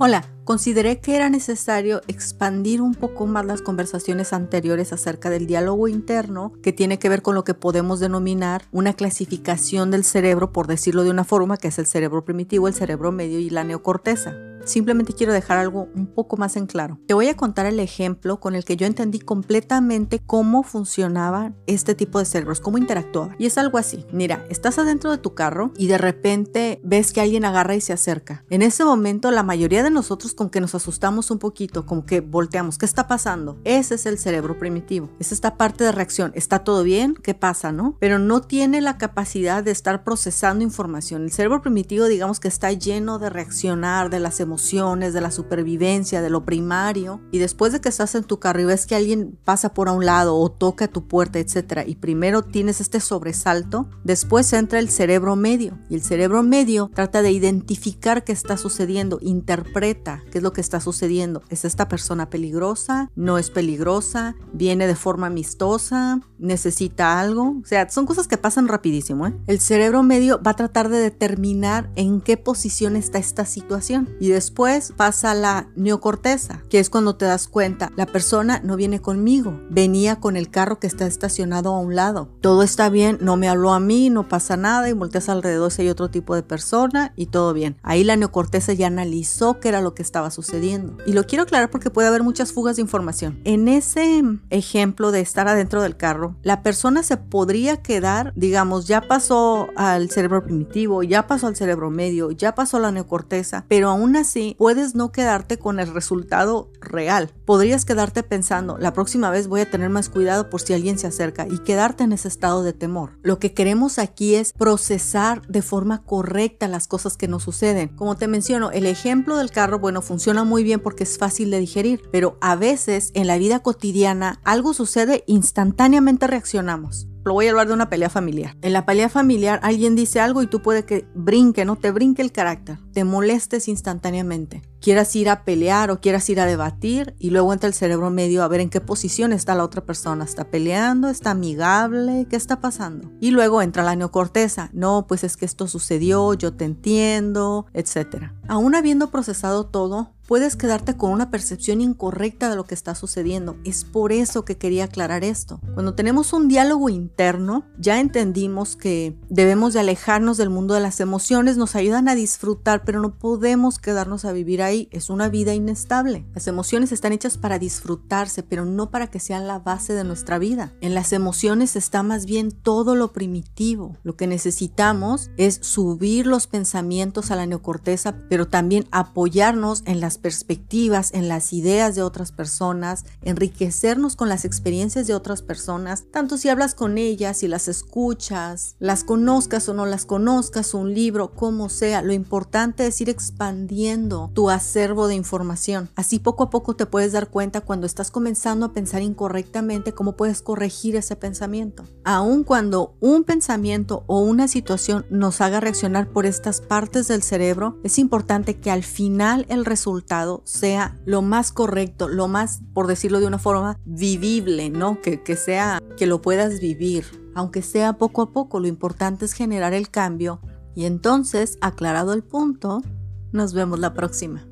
Hola, consideré que era necesario expandir un poco más las conversaciones anteriores acerca del diálogo interno que tiene que ver con lo que podemos denominar una clasificación del cerebro, por decirlo de una forma, que es el cerebro primitivo, el cerebro medio y la neocorteza. Simplemente quiero dejar algo un poco más en claro. Te voy a contar el ejemplo con el que yo entendí completamente cómo funcionaba este tipo de cerebros, cómo interactuaba. Y es algo así. Mira, estás adentro de tu carro y de repente ves que alguien agarra y se acerca. En ese momento la mayoría de nosotros con que nos asustamos un poquito, como que volteamos, ¿qué está pasando? Ese es el cerebro primitivo. Es esta parte de reacción. ¿Está todo bien? ¿Qué pasa, no? Pero no tiene la capacidad de estar procesando información. El cerebro primitivo digamos que está lleno de reaccionar, de las emociones de la supervivencia, de lo primario, y después de que estás en tu carro y ves que alguien pasa por a un lado o toca tu puerta, etcétera, y primero tienes este sobresalto, después entra el cerebro medio, y el cerebro medio trata de identificar qué está sucediendo, interpreta qué es lo que está sucediendo. ¿Es esta persona peligrosa? ¿No es peligrosa? ¿Viene de forma amistosa? ¿Necesita algo? O sea, son cosas que pasan rapidísimo. ¿eh? El cerebro medio va a tratar de determinar en qué posición está esta situación y después Después pasa la neocorteza, que es cuando te das cuenta, la persona no viene conmigo, venía con el carro que está estacionado a un lado. Todo está bien, no me habló a mí, no pasa nada y volteas alrededor si hay otro tipo de persona y todo bien. Ahí la neocorteza ya analizó qué era lo que estaba sucediendo. Y lo quiero aclarar porque puede haber muchas fugas de información. En ese ejemplo de estar adentro del carro, la persona se podría quedar, digamos, ya pasó al cerebro primitivo, ya pasó al cerebro medio, ya pasó la neocorteza, pero aún así puedes no quedarte con el resultado real. Podrías quedarte pensando, la próxima vez voy a tener más cuidado por si alguien se acerca y quedarte en ese estado de temor. Lo que queremos aquí es procesar de forma correcta las cosas que nos suceden. Como te menciono, el ejemplo del carro, bueno, funciona muy bien porque es fácil de digerir, pero a veces en la vida cotidiana algo sucede, instantáneamente reaccionamos lo voy a hablar de una pelea familiar. En la pelea familiar alguien dice algo y tú puede que brinque, ¿no? Te brinque el carácter, te molestes instantáneamente. Quieras ir a pelear o quieras ir a debatir y luego entra el cerebro medio a ver en qué posición está la otra persona. ¿Está peleando? ¿Está amigable? ¿Qué está pasando? Y luego entra la neocorteza. No, pues es que esto sucedió, yo te entiendo, etc. Aún habiendo procesado todo, puedes quedarte con una percepción incorrecta de lo que está sucediendo. Es por eso que quería aclarar esto. Cuando tenemos un diálogo interno, ya entendimos que debemos de alejarnos del mundo de las emociones, nos ayudan a disfrutar, pero no podemos quedarnos a vivir ahí. Es una vida inestable. Las emociones están hechas para disfrutarse, pero no para que sean la base de nuestra vida. En las emociones está más bien todo lo primitivo. Lo que necesitamos es subir los pensamientos a la neocorteza, pero también apoyarnos en las perspectivas, en las ideas de otras personas, enriquecernos con las experiencias de otras personas, tanto si hablas con ellas, si las escuchas, las conozcas o no las conozcas, un libro, como sea, lo importante es ir expandiendo tu acervo de información. Así poco a poco te puedes dar cuenta cuando estás comenzando a pensar incorrectamente cómo puedes corregir ese pensamiento. Aun cuando un pensamiento o una situación nos haga reaccionar por estas partes del cerebro, es que al final el resultado sea lo más correcto, lo más, por decirlo de una forma, vivible, ¿no? Que, que sea, que lo puedas vivir. Aunque sea poco a poco, lo importante es generar el cambio. Y entonces, aclarado el punto, nos vemos la próxima.